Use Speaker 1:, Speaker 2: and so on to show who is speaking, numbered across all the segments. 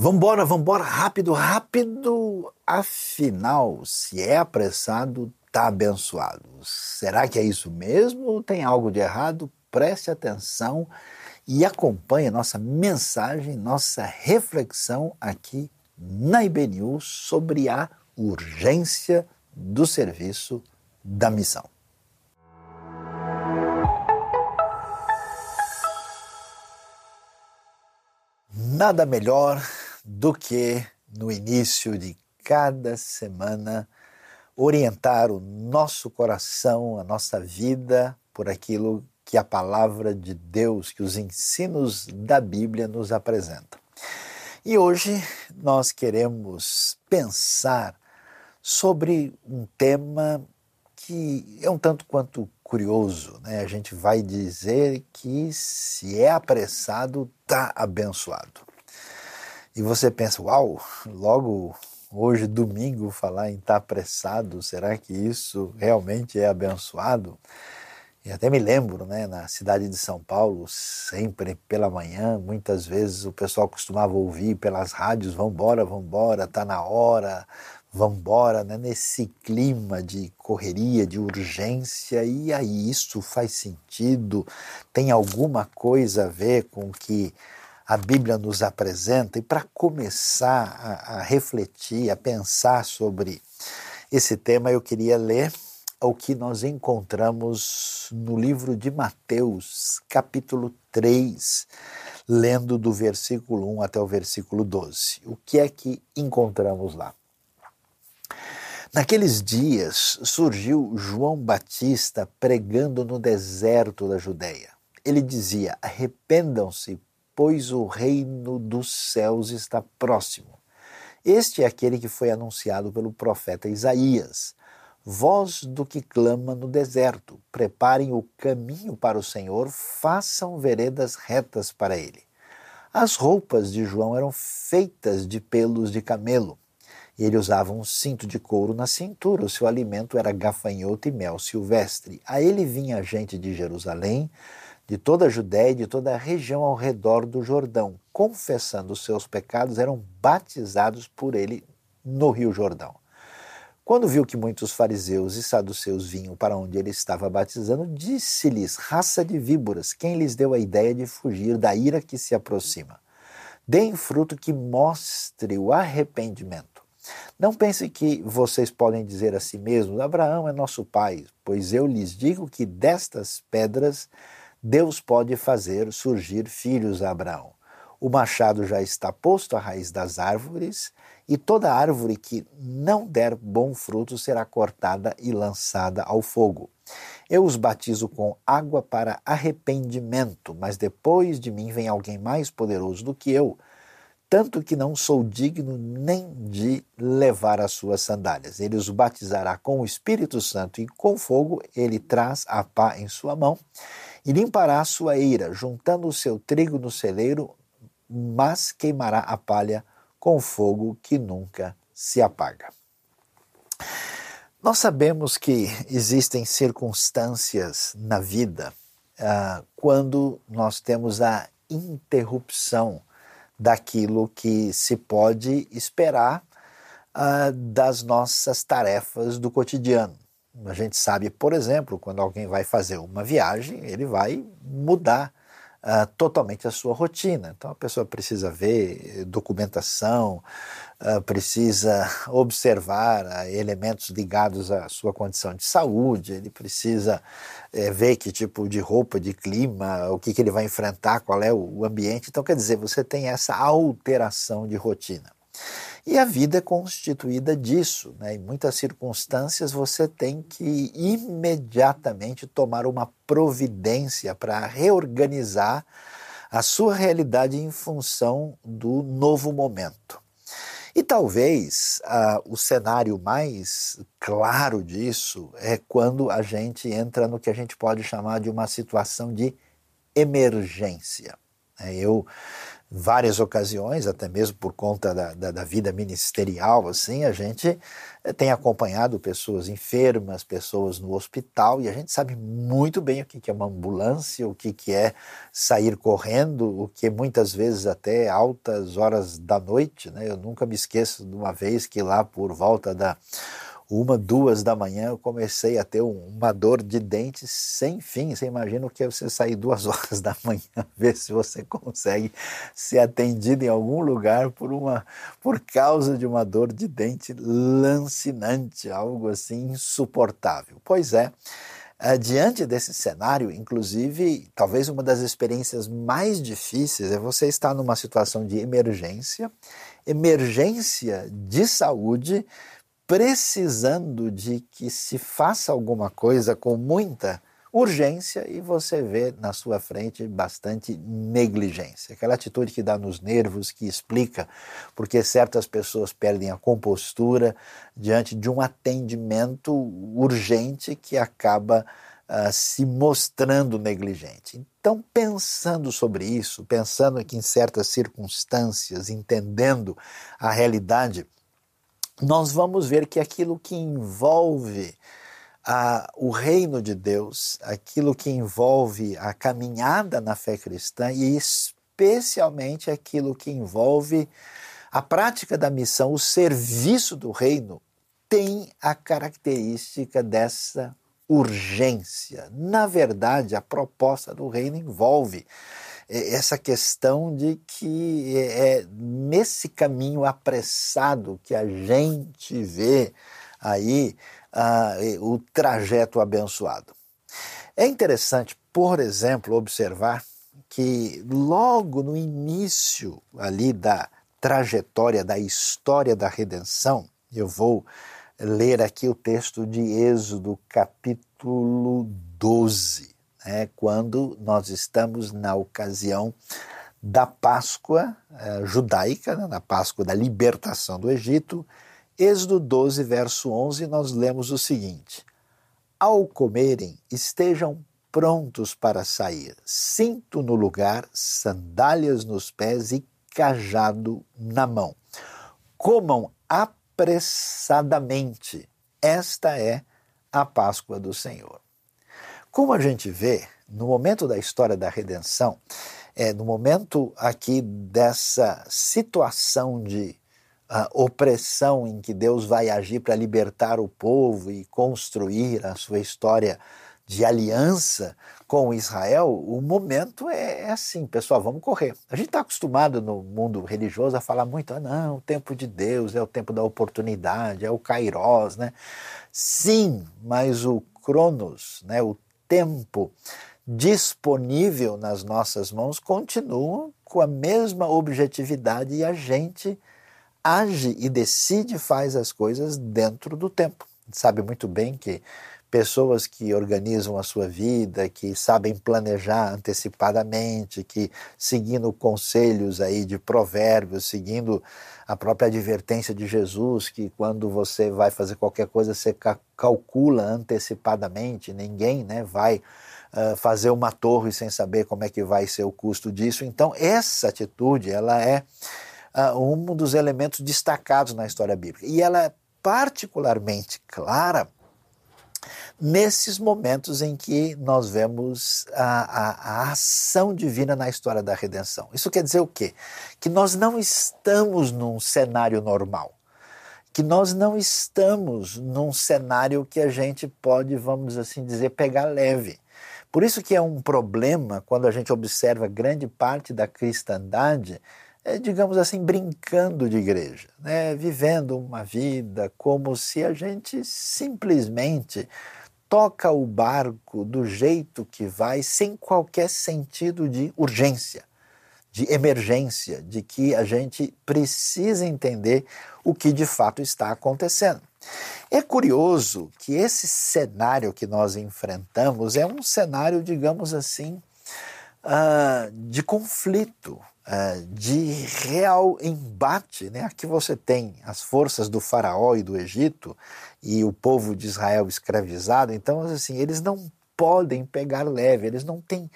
Speaker 1: Vambora, vambora, rápido, rápido. Afinal, se é apressado, tá abençoado. Será que é isso mesmo tem algo de errado? Preste atenção e acompanhe nossa mensagem, nossa reflexão aqui na IBNU sobre a urgência do serviço da missão. Nada melhor do que no início de cada semana orientar o nosso coração, a nossa vida por aquilo que a palavra de Deus, que os ensinos da Bíblia nos apresentam. E hoje nós queremos pensar sobre um tema que é um tanto quanto curioso, né? A gente vai dizer que se é apressado, está abençoado. E você pensa, uau, logo hoje, domingo, falar em estar tá apressado, será que isso realmente é abençoado? E até me lembro, né, na cidade de São Paulo, sempre pela manhã, muitas vezes o pessoal costumava ouvir pelas rádios, vambora, vambora, tá na hora, vambora, né, nesse clima de correria, de urgência, e aí isso faz sentido? Tem alguma coisa a ver com que a Bíblia nos apresenta, e para começar a, a, refletir, a pensar sobre esse tema, eu queria ler o que nós encontramos no livro de Mateus, capítulo 3, lendo do versículo 1 até o versículo 12. O que é que encontramos lá? Naqueles dias surgiu João Batista pregando no deserto da Judéia. Ele dizia: Arrependam-se, pois o reino dos céus está próximo. Este é aquele que foi anunciado pelo profeta Isaías. Voz do que clama no deserto: preparem o caminho para o Senhor, façam veredas retas para ele. As roupas de João eram feitas de pelos de camelo. Ele usava um cinto de couro na cintura. O seu alimento era gafanhoto e mel silvestre. A ele vinha gente de Jerusalém, de toda a Judéia e de toda a região ao redor do Jordão, confessando os seus pecados, eram batizados por ele no Rio Jordão. Quando viu que muitos fariseus e saduceus vinham para onde ele estava batizando, disse-lhes: Raça de víboras, quem lhes deu a ideia de fugir da ira que se aproxima? Deem fruto que mostre o arrependimento. Não pense que vocês podem dizer a si mesmos: Abraão é nosso pai, pois eu lhes digo que destas pedras Deus pode fazer surgir filhos a Abraão. O machado já está posto à raiz das árvores, e toda árvore que não der bom fruto será cortada e lançada ao fogo. Eu os batizo com água para arrependimento, mas depois de mim vem alguém mais poderoso do que eu, tanto que não sou digno nem de levar as suas sandálias. Ele os batizará com o Espírito Santo e com fogo, ele traz a pá em sua mão e limpará a sua eira, juntando o seu trigo no celeiro, mas queimará a palha com fogo que nunca se apaga. Nós sabemos que existem circunstâncias na vida ah, quando nós temos a interrupção daquilo que se pode esperar ah, das nossas tarefas do cotidiano. A gente sabe, por exemplo, quando alguém vai fazer uma viagem, ele vai mudar uh, totalmente a sua rotina. Então a pessoa precisa ver documentação, uh, precisa observar uh, elementos ligados à sua condição de saúde, ele precisa eh, ver que tipo de roupa, de clima, o que, que ele vai enfrentar, qual é o ambiente. Então, quer dizer, você tem essa alteração de rotina. E a vida é constituída disso. Né? Em muitas circunstâncias você tem que imediatamente tomar uma providência para reorganizar a sua realidade em função do novo momento. E talvez uh, o cenário mais claro disso é quando a gente entra no que a gente pode chamar de uma situação de emergência. É, eu várias ocasiões, até mesmo por conta da, da, da, vida ministerial, assim, a gente eh, tem acompanhado pessoas enfermas, pessoas no hospital, e a gente sabe muito bem o que é uma ambulância, o que é sair correndo, o que muitas vezes até altas horas da noite, né? Eu nunca me esqueço de uma vez que lá por volta da uma, duas da manhã, eu comecei a ter uma dor de dente sem fim. Você imagina o que é você sair duas horas da manhã, ver se você consegue ser atendido em algum lugar por, uma, por causa de uma dor de dente lancinante, algo assim insuportável. Pois é, eh, diante desse cenário, inclusive, talvez uma das experiências mais difíceis é você estar numa situação de emergência, emergência de saúde, precisando de que se faça alguma coisa com muita urgência e você vê na sua frente bastante negligência. Aquela atitude que dá nos nervos, que explica porque certas pessoas perdem a compostura diante de um atendimento urgente que acaba uh, se mostrando negligente. Então, pensando sobre isso, pensando que em certas circunstâncias, entendendo a realidade, nós vamos ver que aquilo que envolve a, o reino de Deus, aquilo que envolve a caminhada na fé cristã e especialmente aquilo que envolve a prática da missão, o serviço do reino, tem a característica dessa urgência. Na verdade, a proposta do reino envolve essa questão de que é, é nesse caminho apressado que a gente vê aí o trajeto abençoado. É interessante, por exemplo, observar que logo no início ali da trajetória da história da redenção, eu vou ler aqui o texto de Êxodo capítulo 12 né, quando nós estamos na ocasião da Páscoa eh, judaica, né, na Páscoa da libertação do Egito. Êxodo 12, verso 11, nós lemos o seguinte: Ao comerem, estejam prontos para sair, cinto no lugar, sandálias nos pés e cajado na mão. Comam apressadamente. Esta é a Páscoa do Senhor. Como a gente vê, no momento da história da redenção, é, no momento aqui dessa situação de uh, opressão em que Deus vai agir para libertar o povo e construir a sua história de aliança com Israel, o momento é, é assim, pessoal, vamos correr. A gente está acostumado no mundo religioso a falar muito, ah, não, o tempo de Deus é o tempo da oportunidade, é o Kairos, né? Sim, mas o Cronos, né, o tempo disponível nas nossas mãos continua com a mesma objetividade e a gente age e decide faz as coisas dentro do tempo. Sabe muito bem que pessoas que organizam a sua vida, que sabem planejar antecipadamente, que seguindo conselhos aí de provérbios, seguindo a própria advertência de Jesus, que quando você vai fazer qualquer coisa, você calcula antecipadamente, ninguém né, vai uh, fazer uma torre sem saber como é que vai ser o custo disso. Então, essa atitude, ela é uh, um dos elementos destacados na história bíblica. E ela é particularmente clara nesses momentos em que nós vemos a, a, a, ação divina na história da redenção. Isso quer dizer o quê? Que nós não estamos num cenário normal. Que nós não estamos num cenário que a gente pode, vamos assim dizer, pegar leve. Por isso que é um problema quando a gente observa grande parte da cristandade, é, digamos assim, brincando de igreja, né? vivendo uma vida como se a gente simplesmente toca o barco do jeito que vai, sem qualquer sentido de urgência, de emergência, de que a gente precisa entender o que de fato está acontecendo. É curioso que esse cenário que nós enfrentamos é um cenário, digamos assim, uh, de conflito, uh, de real embate. Né? Aqui você tem as forças do Faraó e do Egito e o povo de Israel escravizado, então assim, eles não podem pegar leve, eles não têm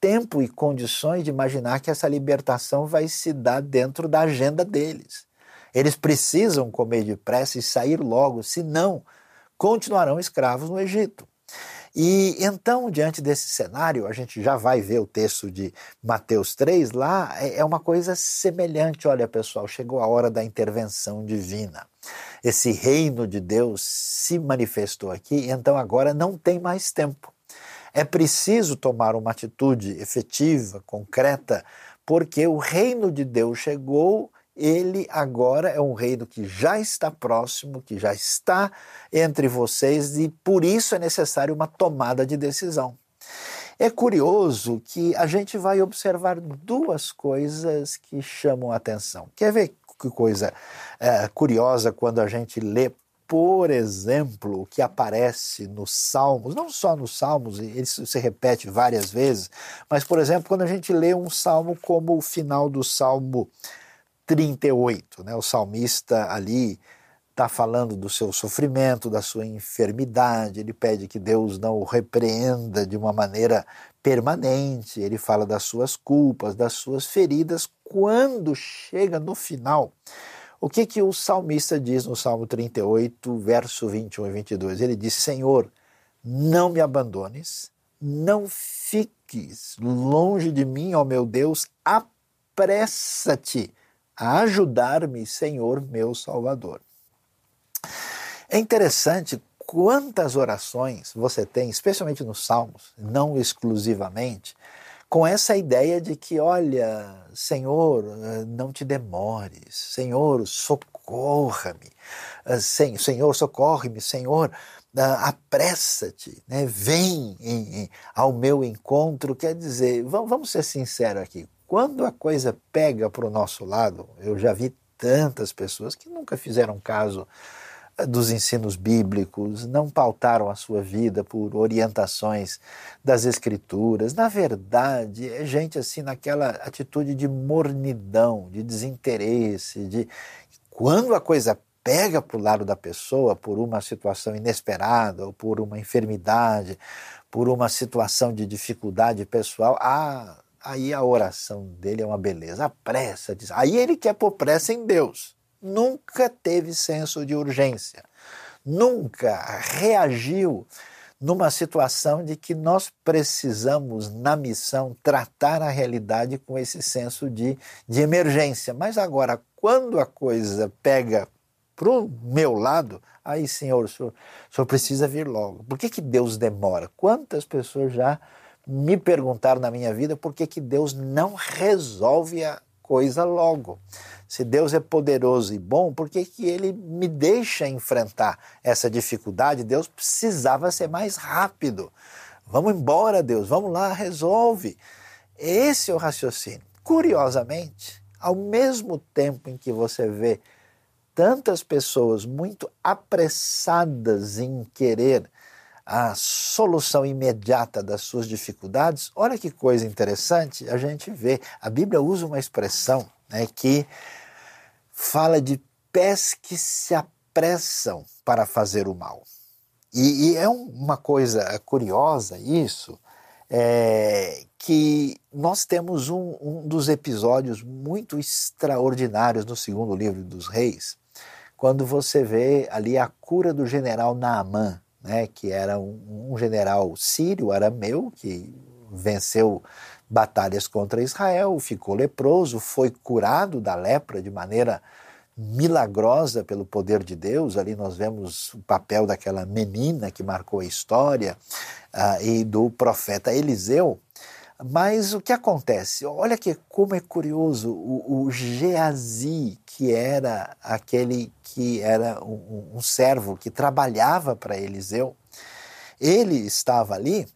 Speaker 1: tempo e condições de imaginar que essa libertação vai se dar dentro da agenda deles. Eles precisam comer depressa e sair logo, senão continuarão escravos no Egito. E então, diante desse cenário, a gente já vai ver o texto de Mateus 3 lá, é, é uma coisa semelhante. Olha, pessoal, chegou a hora da intervenção divina. Esse reino de Deus se manifestou aqui, então agora não tem mais tempo. É preciso tomar uma atitude efetiva, concreta, porque o reino de Deus chegou ele agora é um reino que já está próximo, que já está entre vocês e por isso é necessário uma tomada de decisão. É curioso que a gente vai observar duas coisas que chamam a atenção. Quer ver que coisa é, curiosa quando a gente lê, por exemplo, o que aparece nos Salmos, não só nos Salmos, isso se repete várias vezes, mas, por exemplo, quando a gente lê um salmo como o final do Salmo 38. Né? O salmista ali está falando do seu sofrimento, da sua enfermidade, ele pede que Deus não o repreenda de uma maneira permanente, ele fala das suas culpas, das suas feridas. Quando chega no final, o que, que o salmista diz no Salmo 38, verso 21 e 22? Ele diz: Senhor, não me abandones, não fiques longe de mim, ó meu Deus, apressa-te ajudar-me, Senhor meu Salvador. É interessante quantas orações você tem, especialmente nos Salmos, não exclusivamente, com essa ideia de que, olha, Senhor, não te demores, Senhor, socorra-me, Senhor, socorre-me, Senhor, apressa-te, né? vem em, em, ao meu encontro. Quer dizer, vamos ser sinceros aqui, quando a coisa pega para o nosso lado, eu já vi tantas pessoas que nunca fizeram caso eh, dos ensinos bíblicos, não pautaram a sua vida por orientações das escrituras. Na verdade, é gente assim naquela atitude de mornidão, de desinteresse, de quando a coisa pega para o lado da pessoa por uma situação inesperada ou por uma enfermidade, por uma situação de dificuldade pessoal, ah, aí a oração dele é uma beleza. A pressa, diz. Aí ele quer pôr pressa em Deus. Nunca teve senso de urgência. Nunca reagiu numa situação de que nós precisamos, na missão, tratar a realidade com esse senso de, de emergência. Mas agora, quando a coisa pega para o meu lado, aí, Senhor, o senhor, o senhor precisa vir logo. Por que, que Deus demora? Quantas pessoas já me perguntaram na minha vida por que, que Deus não resolve a coisa logo. Se Deus é poderoso e bom, por que, que ele me deixa enfrentar essa dificuldade? Deus precisava ser mais rápido. Vamos embora, Deus, vamos lá, resolve. Esse é o raciocínio. Curiosamente, ao mesmo tempo em que você vê tantas pessoas muito apressadas em querer a solução imediata das suas dificuldades, olha que coisa interessante, a gente vê, a Bíblia usa uma expressão né, que fala de pés que se apressam para fazer o mal. E, e é uma coisa curiosa isso, é, que nós temos um, um dos episódios muito extraordinários no segundo livro dos reis, quando você vê ali a cura do general Naamã, né, que era um, um general sírio, arameu, que venceu batalhas contra Israel, ficou leproso, foi curado da lepra de maneira milagrosa pelo poder de Deus. Ali nós vemos o papel daquela menina que marcou a história uh, e do profeta Eliseu. Mas o que acontece? Olha que como é curioso, o, o Geazi, que era aquele que era um, um servo que trabalhava para Eliseu, ele estava ali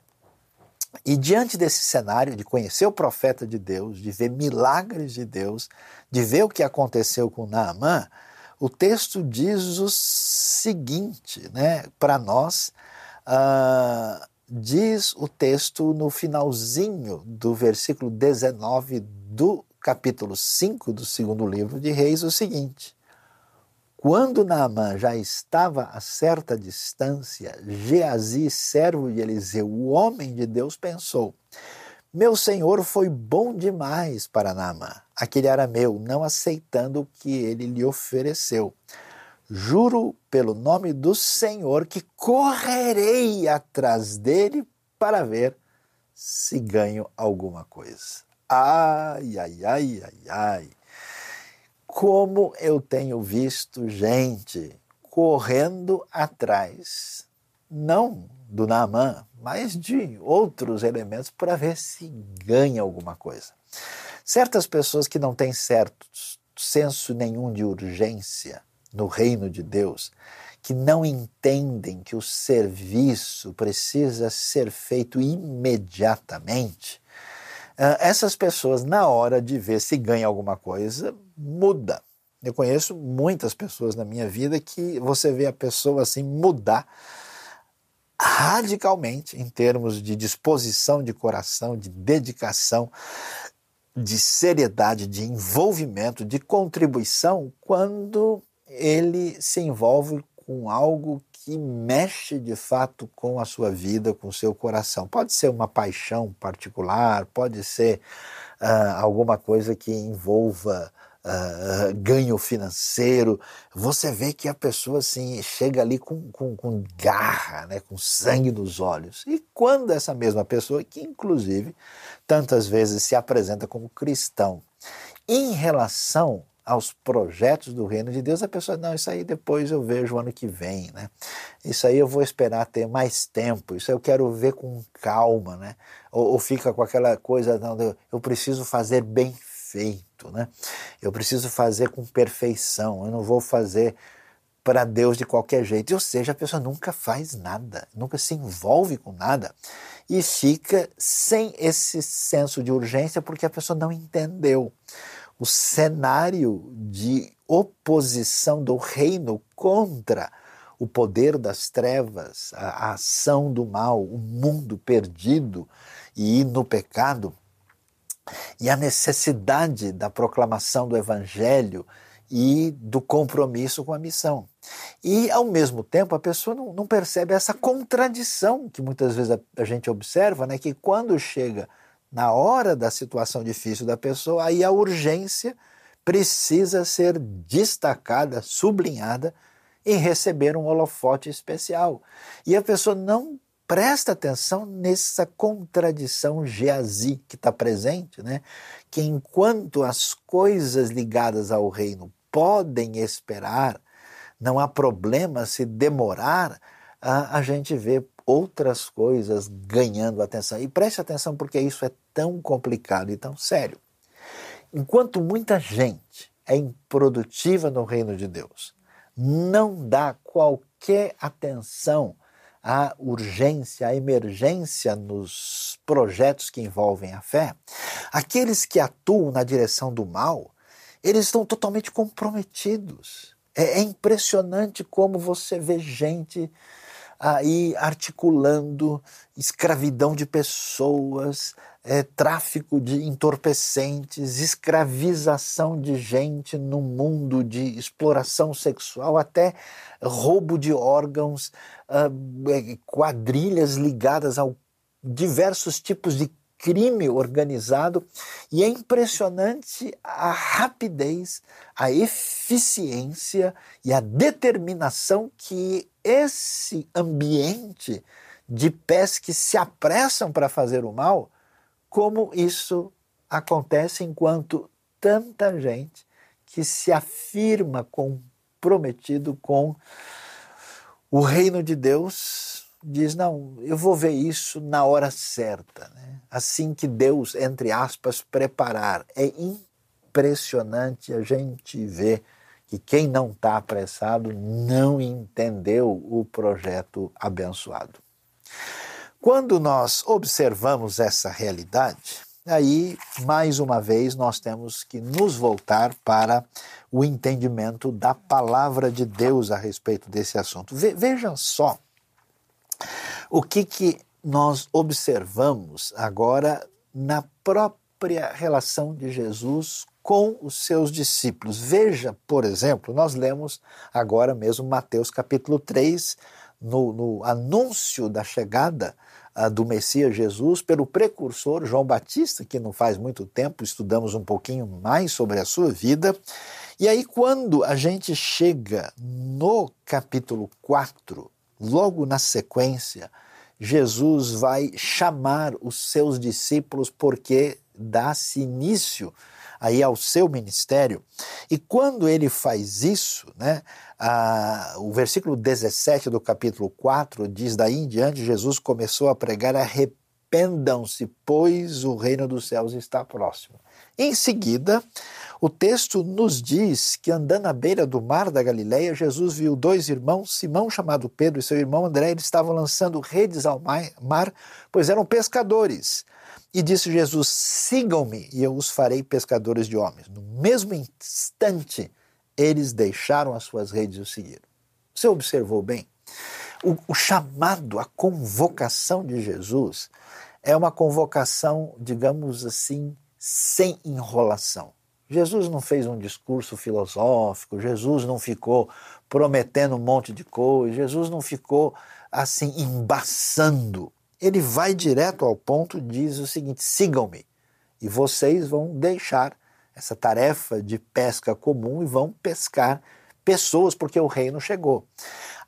Speaker 1: e diante desse cenário de conhecer o profeta de Deus, de ver milagres de Deus, de ver o que aconteceu com Naamã, o texto diz o seguinte, né, para nós, uh, diz o texto no finalzinho do versículo 19 do capítulo 5 do segundo livro de Reis o seguinte: Quando Naamã já estava a certa distância, Geazi, servo de Eliseu, o homem de Deus, pensou: Meu senhor foi bom demais para Naamã, aquele arameu, não aceitando o que ele lhe ofereceu. Juro pelo nome do Senhor que correrei atrás dele para ver se ganho alguma coisa. Ai, ai, ai, ai, ai. Como eu tenho visto gente correndo atrás, não do Naamã, mas de outros elementos para ver se ganha alguma coisa. Certas pessoas que não têm certo senso nenhum de urgência no reino de Deus, que não entendem que o serviço precisa ser feito imediatamente, ah, essas pessoas, na hora de ver se ganha alguma coisa, muda. Eu conheço muitas pessoas na minha vida que você vê a pessoa assim mudar radicalmente em termos de disposição de coração, de dedicação, de seriedade, de envolvimento, de contribuição, quando ele se envolve com algo que mexe de fato com a sua vida, com o seu coração. Pode ser uma paixão particular, pode ser uh, alguma coisa que envolva uh, ganho financeiro, você vê que a pessoa assim chega ali com, com, com garra, né, com sangue nos olhos. E quando essa mesma pessoa, que inclusive tantas vezes se apresenta como cristão, em relação aos projetos do reino de Deus, a pessoa, não, isso aí depois eu vejo ano que vem, né? Isso aí eu vou esperar ter mais tempo, isso eu quero ver com calma, né? Ou, ou fica com aquela coisa, não, eu preciso fazer bem perfeito, né? Eu preciso fazer com perfeição, eu não vou fazer para Deus de qualquer jeito. Ou seja, a pessoa nunca faz nada, nunca se envolve com nada e fica sem esse senso de urgência porque a pessoa não entendeu o cenário de oposição do reino contra o poder das trevas, a, ação do mal, o mundo perdido e no pecado e a necessidade da proclamação do Evangelho e do compromisso com a missão. E, ao mesmo tempo, a pessoa não, não percebe essa contradição que muitas vezes a, a, gente observa, né, que quando chega na hora da situação difícil da pessoa, aí a urgência precisa ser destacada, sublinhada em receber um holofote especial. E a pessoa não presta atenção nessa contradição geazi que está presente, né? que enquanto as coisas ligadas ao reino podem esperar, não há problema se demorar, a, a gente vê outras coisas ganhando atenção. E preste atenção porque isso é tão complicado e tão sério. Enquanto muita gente é improdutiva no reino de Deus, não dá qualquer atenção a urgência, a emergência nos projetos que envolvem a fé, aqueles que atuam na direção do mal, eles estão totalmente comprometidos. É, é impressionante como você vê gente aí articulando escravidão de pessoas, é, tráfico de entorpecentes, escravização de gente no mundo de exploração sexual, até roubo de órgãos, uh, quadrilhas ligadas a diversos tipos de crime organizado. E é impressionante a rapidez, a eficiência e a determinação que esse ambiente de pés que se apressam para fazer o mal, como isso acontece enquanto tanta gente que se afirma comprometido com o reino de Deus diz: não, eu vou ver isso na hora certa. Né? Assim que Deus, entre aspas, preparar. É impressionante a gente ver que quem não está apressado não entendeu o projeto abençoado. Quando nós observamos essa realidade, aí, mais uma vez, nós temos que nos voltar para o entendimento da palavra de Deus a respeito desse assunto. Ve vejam só o que, que nós observamos agora na própria relação de Jesus com os seus discípulos. Veja, por exemplo, nós lemos agora mesmo Mateus capítulo 3, no, no anúncio da chegada do Messias Jesus pelo precursor João Batista, que não faz muito tempo estudamos um pouquinho mais sobre a sua vida. E aí, quando a gente chega no capítulo 4, logo na sequência, Jesus vai chamar os seus discípulos porque dá-se início aí ao seu ministério. E quando ele faz isso, né, a, o versículo 17 do capítulo 4 diz: Daí em diante, Jesus começou a pregar: arrependam-se, pois o reino dos céus está próximo. Em seguida, o texto nos diz que andando à beira do mar da Galileia, Jesus viu dois irmãos, Simão chamado Pedro e seu irmão André, eles estavam lançando redes ao mar, pois eram pescadores. E disse Jesus: Sigam-me e eu os farei pescadores de homens. No mesmo instante, eles deixaram as suas redes e o seguiram. Você observou bem? O, o chamado, a convocação de Jesus é uma convocação, digamos assim, sem enrolação. Jesus não fez um discurso filosófico, Jesus não ficou prometendo um monte de coisa, Jesus não ficou assim embaçando ele vai direto ao ponto, diz o seguinte: sigam-me, e vocês vão deixar essa tarefa de pesca comum e vão pescar pessoas, porque o reino chegou.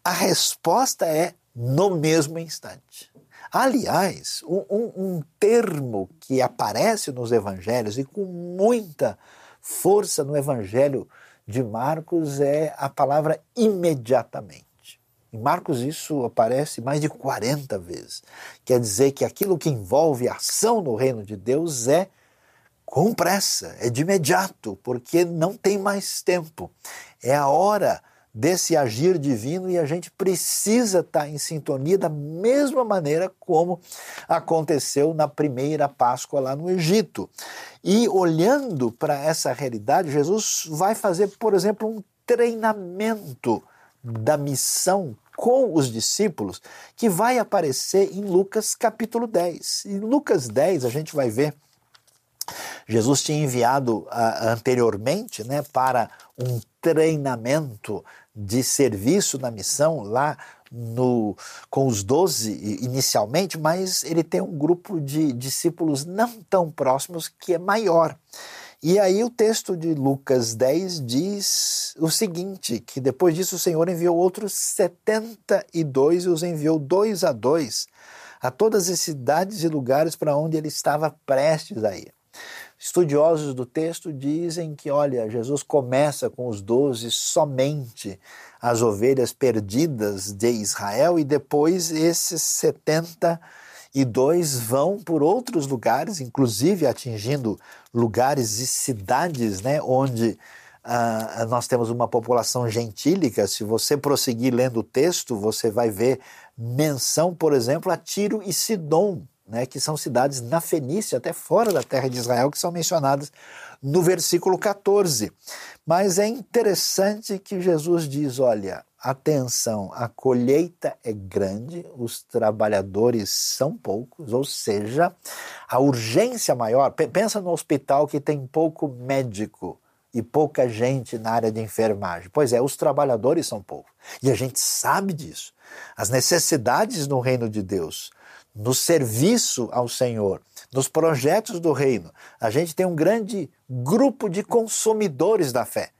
Speaker 1: A resposta é no mesmo instante. Aliás, um, um, termo que aparece nos evangelhos e com muita força no evangelho de Marcos é a palavra imediatamente. Em Marcos isso aparece mais de 40 vezes. Quer dizer que aquilo que envolve ação no reino de Deus é com pressa, é de imediato, porque não tem mais tempo. É a hora desse agir divino e a gente precisa estar em sintonia da mesma maneira como aconteceu na primeira Páscoa lá no Egito. E olhando para essa realidade, Jesus vai fazer, por exemplo, um treinamento da missão com os discípulos, que vai aparecer em Lucas capítulo 10. Em Lucas 10 a gente vai ver Jesus tinha enviado uh, anteriormente né, para um treinamento de serviço na missão lá no, com os doze inicialmente, mas ele tem um grupo de discípulos não tão próximos que é maior. E aí o texto de Lucas 10 diz o seguinte, que depois disso o Senhor enviou outros 72 e os enviou dois a dois a todas as cidades e lugares para onde ele estava prestes a ir. Estudiosos do texto dizem que, olha, Jesus começa com os doze somente as ovelhas perdidas de Israel e depois esses 72 e dois vão por outros lugares, inclusive atingindo lugares e cidades né, onde uh, nós temos uma população gentílica. Se você prosseguir lendo o texto, você vai ver menção, por exemplo, a Tiro e Sidom, né, que são cidades na Fenícia, até fora da terra de Israel, que são mencionadas no versículo 14. Mas é interessante que Jesus diz: olha, atenção, a colheita é grande, os trabalhadores são poucos, ou seja, a urgência maior. Pensa no hospital que tem pouco médico e pouca gente na área de enfermagem. Pois é, os trabalhadores são poucos. E a gente sabe disso. As necessidades no reino de Deus, no serviço ao Senhor, nos projetos do reino, a gente tem um grande grupo de consumidores da fé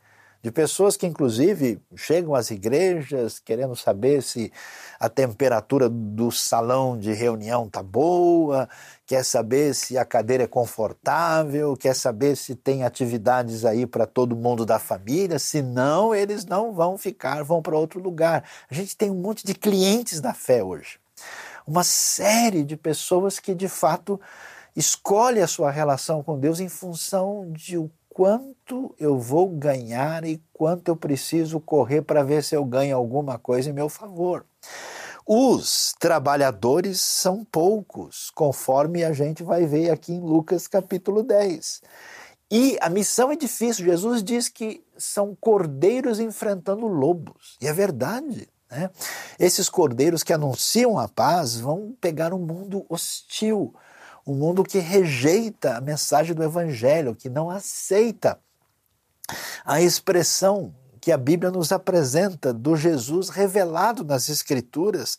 Speaker 1: de pessoas que, inclusive, chegam às igrejas querendo saber se a temperatura do salão de reunião está boa, quer saber se a cadeira é confortável, quer saber se tem atividades aí para todo mundo da família, senão eles não vão ficar, vão para outro lugar. A gente tem um monte de clientes da fé hoje. Uma série de pessoas que, de fato, escolhe a sua relação com Deus em função de o quanto eu vou ganhar e quanto eu preciso correr para ver se eu ganho alguma coisa em meu favor. Os trabalhadores são poucos, conforme a gente vai ver aqui em Lucas capítulo 10. E a missão é difícil. Jesus diz que são cordeiros enfrentando lobos. E é verdade. Né? Esses cordeiros que anunciam a paz vão pegar um mundo hostil um mundo que rejeita a mensagem do Evangelho, que não aceita a expressão que a Bíblia nos apresenta do Jesus revelado nas Escrituras.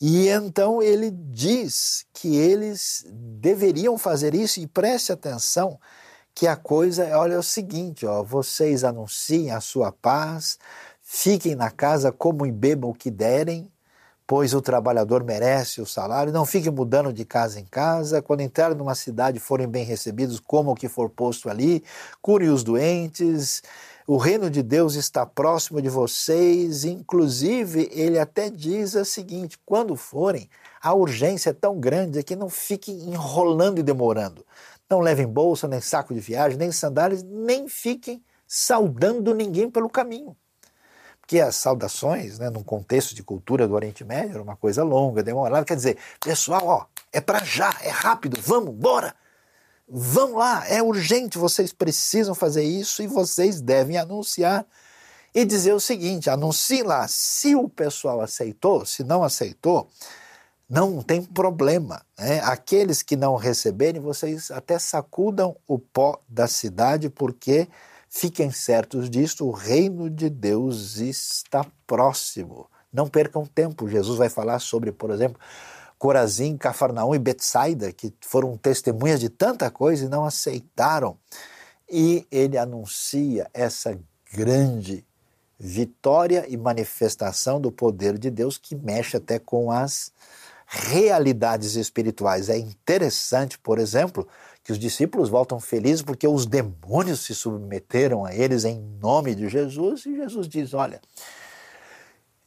Speaker 1: E então ele diz que eles deveriam fazer isso, e preste atenção que a coisa é, olha, é o seguinte, ó, vocês anunciem a sua paz, fiquem na casa, como e bebam o que derem, pois o trabalhador merece o salário. Não fiquem mudando de casa em casa. Quando entrarem numa cidade, forem bem recebidos, como o que for posto ali. Curem os doentes. O reino de Deus está próximo de vocês. Inclusive, ele até diz o seguinte: quando forem, a urgência é tão grande que não fiquem enrolando e demorando. Não levem bolsa, nem saco de viagem, nem sandálias, nem fiquem saudando ninguém pelo caminho que as saudações, né, num contexto de cultura do Oriente Médio, era uma coisa longa, demorada. Quer dizer, pessoal, ó, é para já, é rápido, vamos, bora! Vamos lá, é urgente, vocês precisam fazer isso e vocês devem anunciar e dizer o seguinte: anuncie lá. Se o pessoal aceitou, se não aceitou, não tem problema. Né? Aqueles que não receberem, vocês até sacudam o pó da cidade, porque Fiquem certos disto, o reino de Deus está próximo. Não percam tempo. Jesus vai falar sobre, por exemplo, Corazim, Cafarnaum e Betsaida, que foram testemunhas de tanta coisa e não aceitaram. E ele anuncia essa grande vitória e manifestação do poder de Deus que mexe até com as realidades espirituais. É interessante, por exemplo, que os discípulos voltam felizes porque os demônios se submeteram a eles em nome de Jesus e Jesus diz: Olha,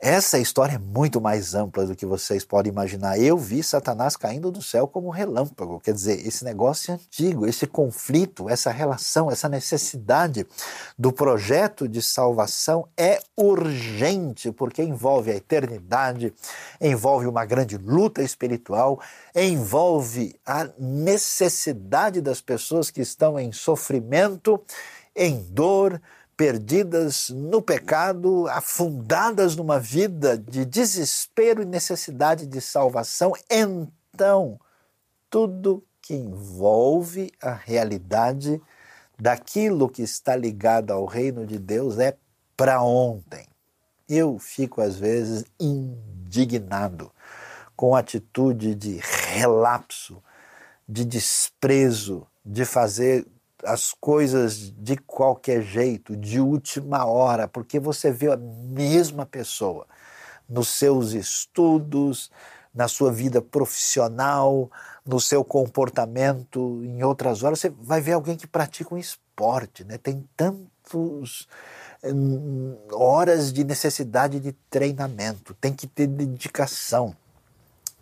Speaker 1: essa história é muito mais ampla do que vocês podem imaginar. Eu vi Satanás caindo do céu como relâmpago. Quer dizer, esse negócio é antigo, esse conflito, essa relação, essa necessidade do projeto de salvação é urgente, porque envolve a eternidade, envolve uma grande luta espiritual, envolve a necessidade das pessoas que estão em sofrimento, em dor, perdidas no pecado, afundadas numa vida de desespero e necessidade de salvação, então tudo que envolve a realidade daquilo que está ligado ao reino de Deus é para ontem. Eu fico às vezes indignado com a atitude de relapso, de desprezo, de fazer as coisas de qualquer jeito, de última hora, porque você vê a mesma pessoa nos seus estudos, na sua vida profissional, no seu comportamento em outras horas, você vai ver alguém que pratica um esporte, né? Tem tantos hum, horas de necessidade de treinamento, tem que ter dedicação.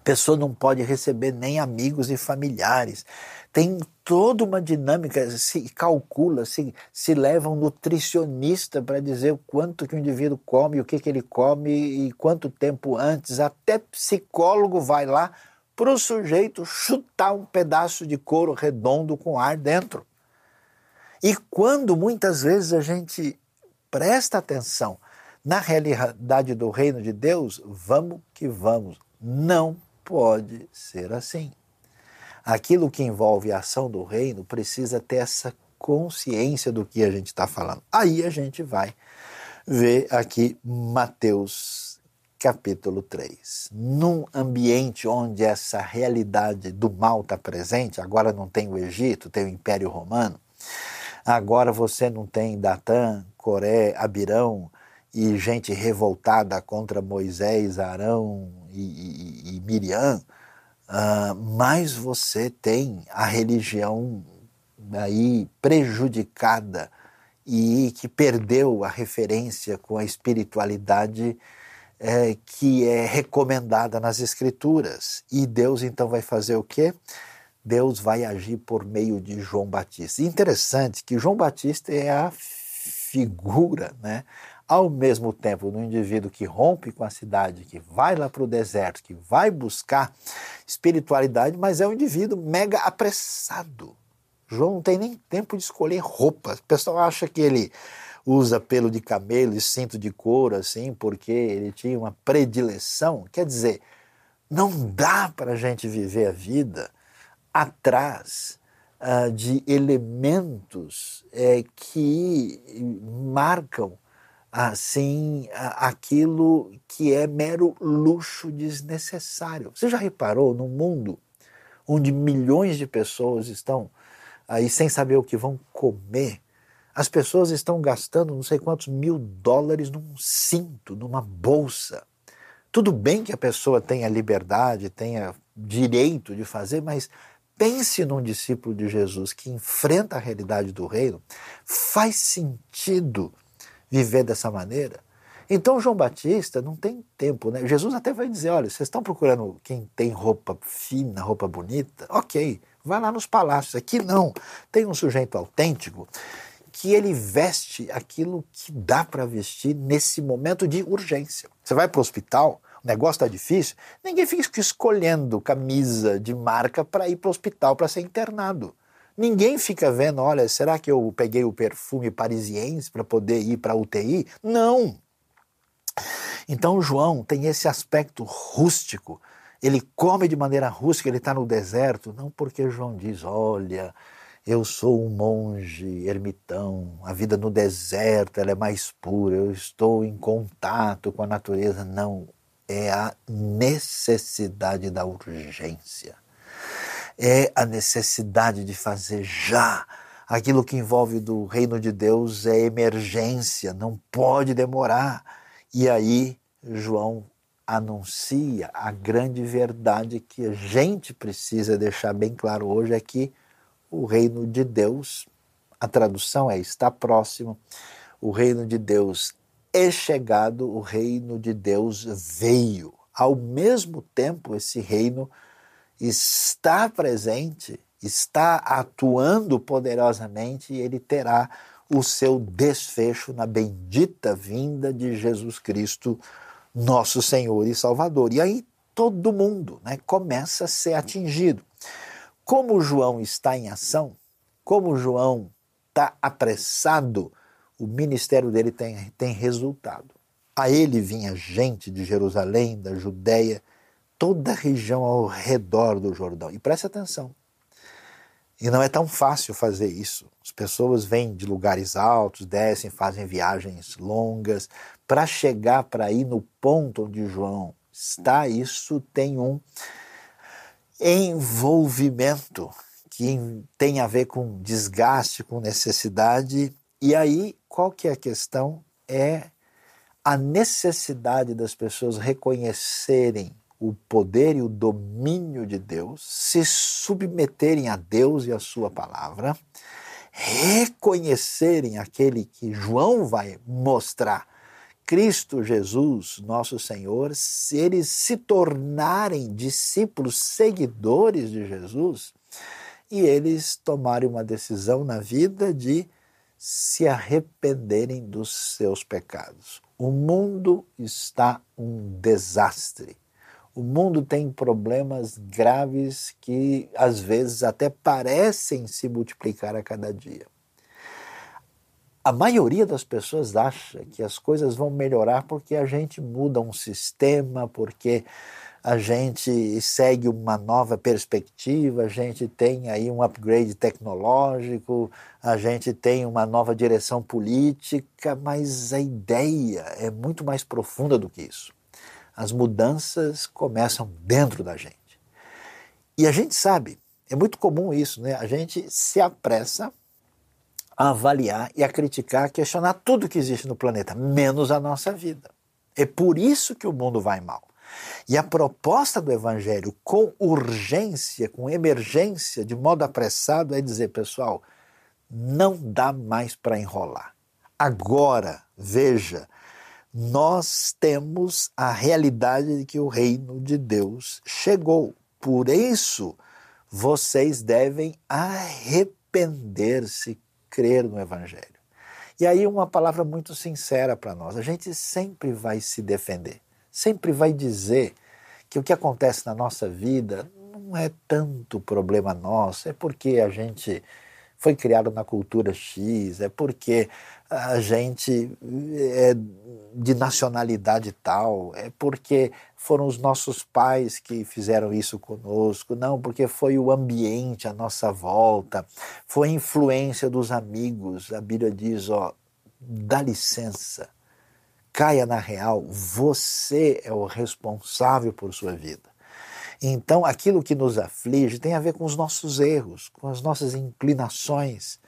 Speaker 1: Pessoa não pode receber nem amigos e familiares tem toda uma dinâmica, se calcula, se, se leva um nutricionista para dizer o quanto que o indivíduo come, o que, que ele come e quanto tempo antes, até psicólogo vai lá para o sujeito chutar um pedaço de couro redondo com ar dentro. E quando muitas vezes a gente presta atenção na realidade do reino de Deus, vamos que vamos. Não pode ser assim aquilo que envolve a ação do reino precisa ter essa consciência do que a gente está falando. Aí a gente vai ver aqui Mateus capítulo 3. Num ambiente onde essa realidade do mal está presente, agora não tem o Egito, tem o Império Romano, agora você não tem Datã, Coré, Abirão e gente revoltada contra Moisés, Arão e, e, Miriam uh, mais você tem a religião aí prejudicada e que perdeu a referência com a espiritualidade é, que é recomendada nas Escrituras. E Deus então vai fazer o quê? Deus vai agir por meio de João Batista. interessante que João Batista é a figura, né, ao mesmo tempo no indivíduo que rompe com a cidade, que vai lá para o deserto, que vai buscar espiritualidade, mas é um indivíduo mega apressado. João não tem nem tempo de escolher roupa. O pessoal acha que ele usa pelo de camelo e cinto de couro, assim, porque ele tinha uma predileção. Quer dizer, não dá para a gente viver a vida atrás uh, de elementos é, que marcam assim aquilo que é mero luxo desnecessário. Você já reparou no mundo onde milhões de pessoas estão aí sem saber o que vão comer? As pessoas estão gastando não sei quantos mil dólares num cinto, numa bolsa. Tudo bem que a pessoa tenha liberdade, tenha direito de fazer, mas pense num discípulo de Jesus que enfrenta a realidade do reino. Faz sentido viver dessa maneira? Então João Batista não tem tempo, né? Jesus até vai dizer: olha, vocês estão procurando quem tem roupa fina, roupa bonita? Ok, vai lá nos palácios. Aqui não. Tem um sujeito autêntico que ele veste aquilo que dá para vestir nesse momento de urgência. Você vai para o hospital, o negócio está difícil, ninguém fica escolhendo camisa de marca para ir para o hospital para ser internado. Ninguém fica vendo, olha, será que eu peguei o perfume parisiense para poder ir para UTI? Não. Então João tem esse aspecto rústico. Ele come de maneira rústica, ele está no deserto, não porque João diz, olha, eu sou um monge ermitão, a vida no deserto ela é mais pura, eu estou em contato com a natureza. Não, é a necessidade da urgência é a necessidade de fazer já. Aquilo que envolve do reino de Deus é emergência, não pode demorar. E aí, João anuncia a grande verdade que a gente precisa deixar bem claro hoje: é que o reino de Deus, a tradução é está próximo, o reino de Deus é chegado, o reino de Deus veio. Ao mesmo tempo, esse reino está presente, está atuando poderosamente e ele terá o seu desfecho na bendita vinda de Jesus Cristo, nosso Senhor e Salvador. E aí todo mundo né, começa a ser atingido. Como João está em ação, como João está apressado, o ministério dele tem, tem resultado. A ele vinha gente de Jerusalém, da Judéia, toda a região ao redor do Jordão. E preste atenção. E não é tão fácil fazer isso. As pessoas vêm de lugares altos, descem, fazem viagens longas. Para chegar para ir no ponto onde João está, isso tem um envolvimento que tem a ver com desgaste, com necessidade. E aí, qual que é a questão? É a necessidade das pessoas reconhecerem o poder e o domínio de Deus, se submeterem a Deus e a Sua palavra, reconhecerem aquele que João vai mostrar, Cristo Jesus, nosso Senhor, se eles se tornarem discípulos, seguidores de Jesus, e eles tomarem uma decisão na vida de se arrependerem dos seus pecados. O mundo está um desastre. O mundo tem problemas graves que às vezes até parecem se multiplicar a cada dia. A maioria das pessoas acha que as coisas vão melhorar porque a gente muda um sistema, porque a gente segue uma nova perspectiva, a gente tem aí um upgrade tecnológico, a gente tem uma nova direção política, mas a ideia é muito mais profunda do que isso. As mudanças começam dentro da gente. E a gente sabe, é muito comum isso, né? A gente se apressa a avaliar e a criticar, a questionar tudo que existe no planeta, menos a nossa vida. É por isso que o mundo vai mal. E a proposta do Evangelho, com urgência, com emergência, de modo apressado, é dizer, pessoal, não dá mais para enrolar. Agora, veja, nós temos a realidade de que o reino de Deus chegou. Por isso, vocês devem arrepender-se, crer no Evangelho. E aí, uma palavra muito sincera para nós: a gente sempre vai se defender, sempre vai dizer que o que acontece na nossa vida não é tanto problema nosso, é porque a gente foi criado na cultura X, é porque a gente é de nacionalidade tal, é porque foram os nossos pais que fizeram isso conosco, não, porque foi o ambiente à nossa volta, foi a influência dos amigos. A Bíblia diz, ó, dá licença, caia na real, você é o responsável por sua vida. Então, aquilo que nos aflige tem a ver com os nossos erros, com as nossas inclinações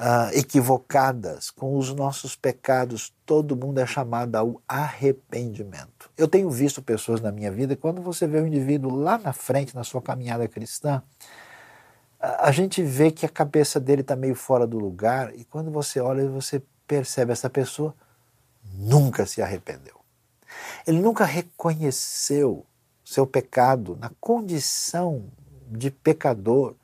Speaker 1: uh, equivocadas, com os nossos pecados. Todo mundo é chamado ao arrependimento. Eu tenho visto pessoas na minha vida, quando você vê um indivíduo lá na frente, na sua caminhada cristã, a gente vê que a cabeça dele está meio fora do lugar e quando você olha, você percebe essa pessoa nunca se arrependeu. Ele nunca reconheceu seu pecado na condição de pecador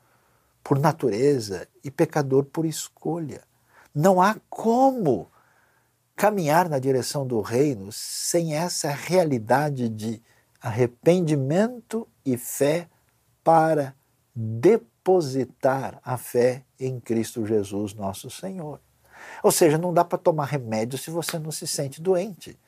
Speaker 1: por natureza e pecador por escolha. Não há como caminhar na direção do reino sem essa realidade de arrependimento e fé para depositar a fé em Cristo Jesus, nosso Senhor. Ou seja, não dá para tomar remédio se você não se sente doente.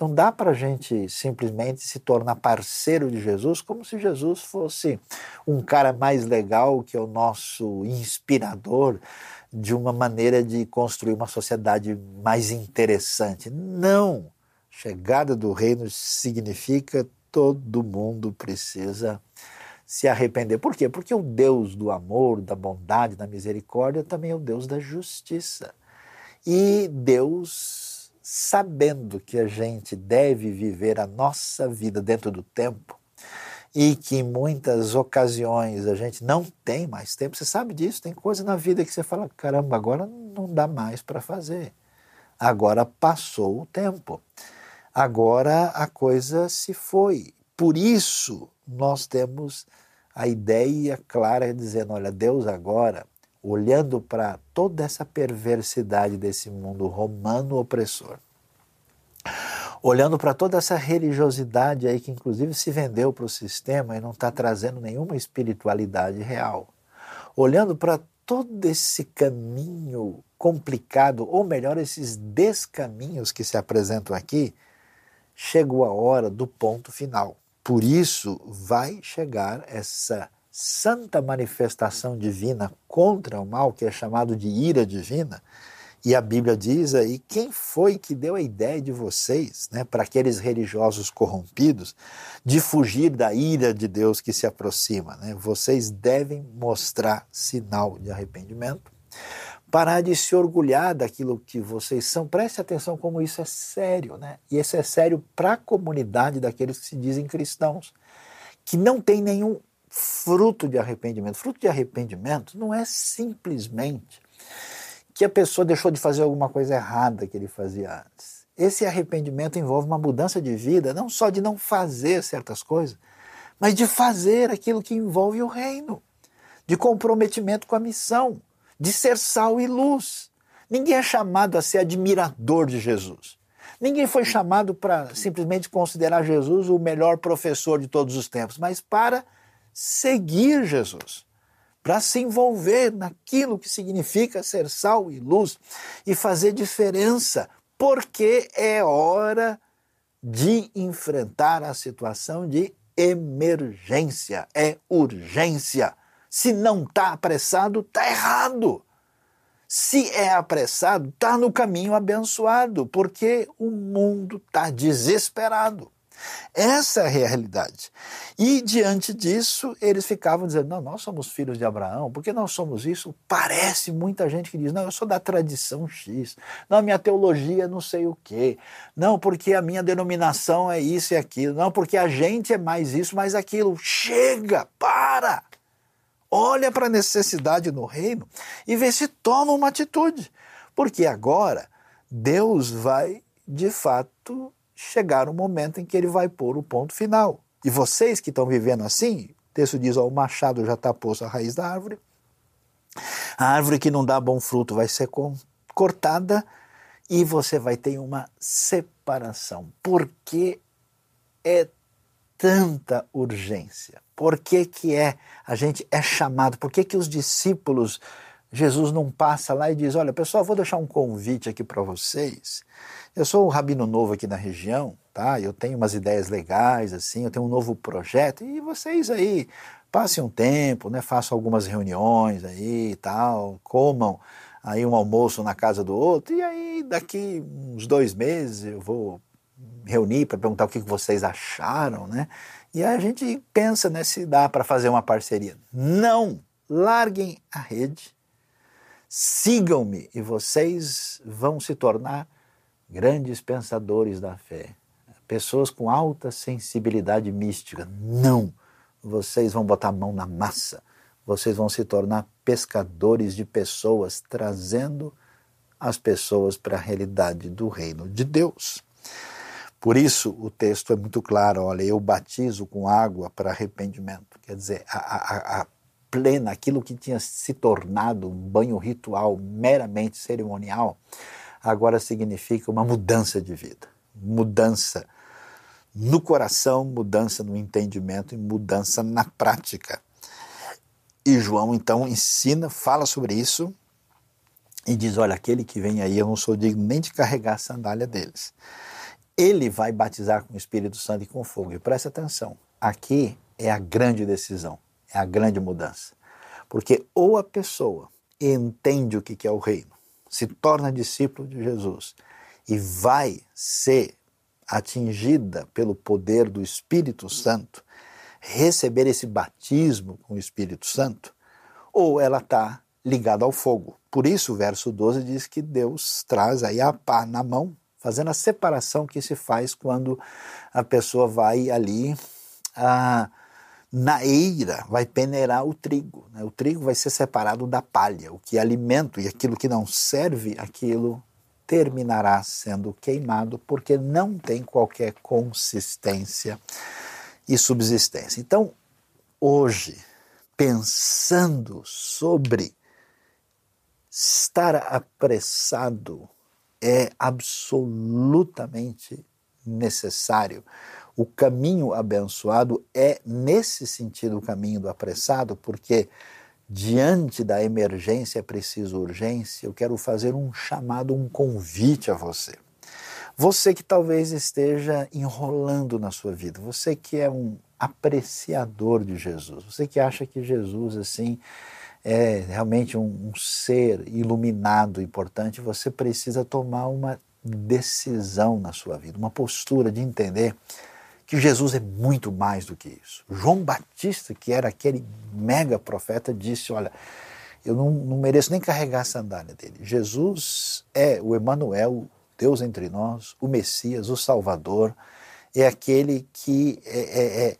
Speaker 1: Não dá para a gente simplesmente se tornar parceiro de Jesus como se Jesus fosse um cara mais legal que é o nosso inspirador de uma maneira de construir uma sociedade mais interessante. Não! Chegada do reino significa todo mundo precisa se arrepender. Por quê? Porque o Deus do amor, da bondade, da misericórdia também é o Deus da justiça. E Deus sabendo que a gente deve viver a nossa vida dentro do tempo e que em muitas ocasiões a gente não tem mais tempo, você sabe disso, tem coisa na vida que você fala, caramba, agora não dá mais para fazer. Agora passou o tempo. Agora a coisa se foi. Por isso nós temos a ideia clara dizendo, olha, Deus agora olhando para toda essa perversidade desse mundo romano opressor, olhando para toda essa religiosidade aí que inclusive se vendeu para o sistema e não está trazendo nenhuma espiritualidade real, olhando para todo esse caminho complicado, ou melhor, esses descaminhos que se apresentam aqui, chegou a hora do ponto final. Por isso vai chegar essa santa manifestação divina contra o mal, que é chamado de ira divina. E a Bíblia diz aí: quem foi que deu a ideia de vocês, né, para aqueles religiosos corrompidos, de fugir da ira de Deus que se aproxima? Né? Vocês devem mostrar sinal de arrependimento, parar de se orgulhar daquilo que vocês são. Preste atenção como isso é sério, né? E isso é sério para a comunidade daqueles que se dizem cristãos, que não tem nenhum fruto de arrependimento. Fruto de arrependimento não é simplesmente que a pessoa deixou de fazer alguma coisa errada que ele fazia antes. Esse arrependimento envolve uma mudança de vida, não só de não fazer certas coisas, mas de fazer aquilo que envolve o reino, de comprometimento com a missão, de ser sal e luz. Ninguém é chamado a ser admirador de Jesus. Ninguém foi chamado para simplesmente considerar Jesus o melhor professor de todos os tempos, mas para seguir Jesus, para se envolver naquilo que significa ser sal e luz e fazer diferença, porque é hora de enfrentar a situação de emergência, é urgência. Se não está apressado, está errado. Se é apressado, está no caminho abençoado, porque o mundo está desesperado. Essa é a realidade. E diante disso, eles ficavam dizendo: não, nós somos filhos de Abraão, porque nós somos isso? Parece muita gente que diz: não, eu sou da tradição X, não, minha teologia não sei o quê, não, porque a minha denominação é isso e aquilo, não, porque a gente é mais isso, mais aquilo. Chega, para! Olha para a necessidade no reino e vê se toma uma atitude, porque agora Deus vai de fato chegar o momento em que ele vai pôr o ponto final. E vocês que estão vivendo assim, o texto diz: ó, o machado já está posto à raiz da árvore, a árvore que não dá bom fruto vai ser cortada e você vai ter uma separação. Por que é tanta urgência? Por que, que é a gente é chamado? Por que, que os discípulos Jesus não passa lá e diz: Olha, pessoal, vou deixar um convite aqui para vocês. Eu sou o rabino novo aqui na região, tá? Eu tenho umas ideias legais, assim, eu tenho um novo projeto, e vocês aí passem um tempo, né? Façam algumas reuniões aí e tal, comam aí um almoço na casa do outro, e aí daqui uns dois meses eu vou reunir para perguntar o que vocês acharam, né? E aí a gente pensa né, se dá para fazer uma parceria. Não! Larguem a rede, sigam-me e vocês vão se tornar grandes pensadores da fé, pessoas com alta sensibilidade mística. Não! Vocês vão botar a mão na massa, vocês vão se tornar pescadores de pessoas, trazendo as pessoas para a realidade do reino de Deus. Por isso o texto é muito claro: olha, eu batizo com água para arrependimento. Quer dizer, a, a, a plena, aquilo que tinha se tornado um banho ritual meramente cerimonial, agora significa uma mudança de vida, mudança no coração, mudança no entendimento e mudança na prática. E João então ensina, fala sobre isso e diz: Olha, aquele que vem aí, eu não sou digno nem de carregar a sandália deles ele vai batizar com o Espírito Santo e com fogo. E preste atenção, aqui é a grande decisão, é a grande mudança. Porque ou a pessoa entende o que é o reino, se torna discípulo de Jesus e vai ser atingida pelo poder do Espírito Santo, receber esse batismo com o Espírito Santo, ou ela está ligada ao fogo. Por isso o verso 12 diz que Deus traz aí a pá na mão fazendo a separação que se faz quando a pessoa vai ali ah, na eira, vai peneirar o trigo. Né? O trigo vai ser separado da palha, o que é alimento e aquilo que não serve, aquilo terminará sendo queimado porque não tem qualquer consistência e subsistência. Então, hoje, pensando sobre estar apressado é absolutamente necessário. O caminho abençoado é, nesse sentido, o caminho do apressado, porque diante da emergência é preciso urgência. Eu quero fazer um chamado, um convite a você. Você que talvez esteja enrolando na sua vida, você que é um apreciador de Jesus, você que acha que Jesus, assim, é realmente um, um ser iluminado, importante, você precisa tomar uma decisão na sua vida, uma postura de entender que Jesus é muito mais do que isso. João Batista, que era aquele mega profeta, disse: Olha, eu não, não mereço nem carregar a sandália dele. Jesus é o Emanuel, Deus entre nós, o Messias, o Salvador, é aquele que é, é,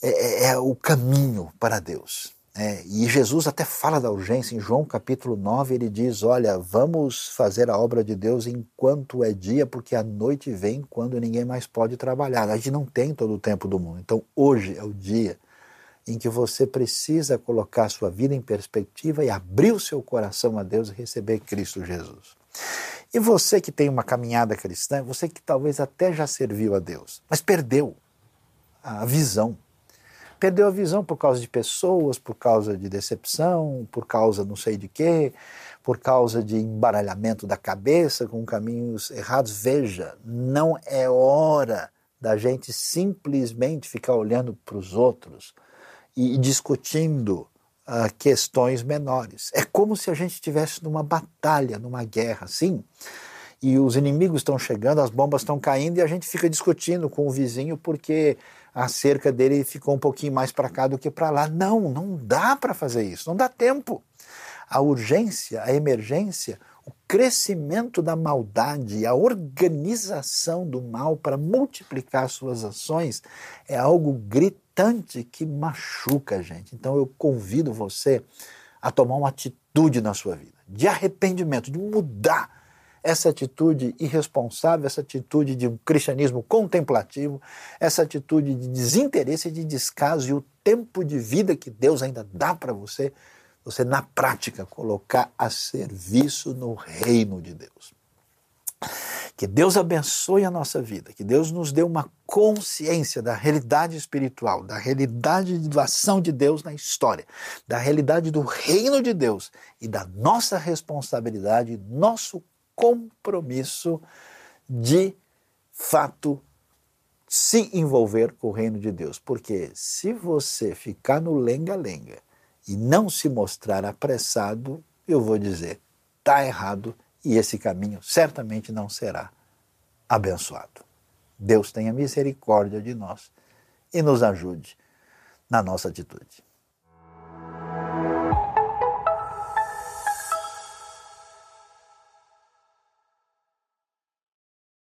Speaker 1: é, é o caminho para Deus. É, e Jesus até fala da urgência, em João capítulo 9, ele diz: Olha, vamos fazer a obra de Deus enquanto é dia, porque a noite vem quando ninguém mais pode trabalhar. A gente não tem todo o tempo do mundo. Então, hoje é o dia em que você precisa colocar a sua vida em perspectiva e abrir o seu coração a Deus e receber Cristo Jesus. E você que tem uma caminhada cristã, você que talvez até já serviu a Deus, mas perdeu a visão Perdeu a visão por causa de pessoas, por causa de decepção, por causa não sei de quê, por causa de embaralhamento da cabeça com caminhos errados. Veja, não é hora da gente simplesmente ficar olhando para os outros e discutindo uh, questões menores. É como se a gente estivesse numa batalha, numa guerra, sim. E os inimigos estão chegando, as bombas estão caindo e a gente fica discutindo com o vizinho porque a cerca dele ficou um pouquinho mais para cá do que para lá. Não, não dá para fazer isso, não dá tempo. A urgência, a emergência, o crescimento da maldade, a organização do mal para multiplicar suas ações é algo gritante que machuca a gente. Então eu convido você a tomar uma atitude na sua vida, de arrependimento, de mudar essa atitude irresponsável, essa atitude de cristianismo contemplativo, essa atitude de desinteresse de descaso e o tempo de vida que Deus ainda dá para você, você na prática colocar a serviço no reino de Deus. Que Deus abençoe a nossa vida, que Deus nos dê uma consciência da realidade espiritual, da realidade da ação de Deus na história, da realidade do reino de Deus e da nossa responsabilidade, nosso compromisso de fato se envolver com o reino de Deus. Porque se você ficar no lenga-lenga e não se mostrar apressado, eu vou dizer: está errado e esse caminho certamente não será abençoado. Deus tenha misericórdia de nós e nos ajude na nossa atitude.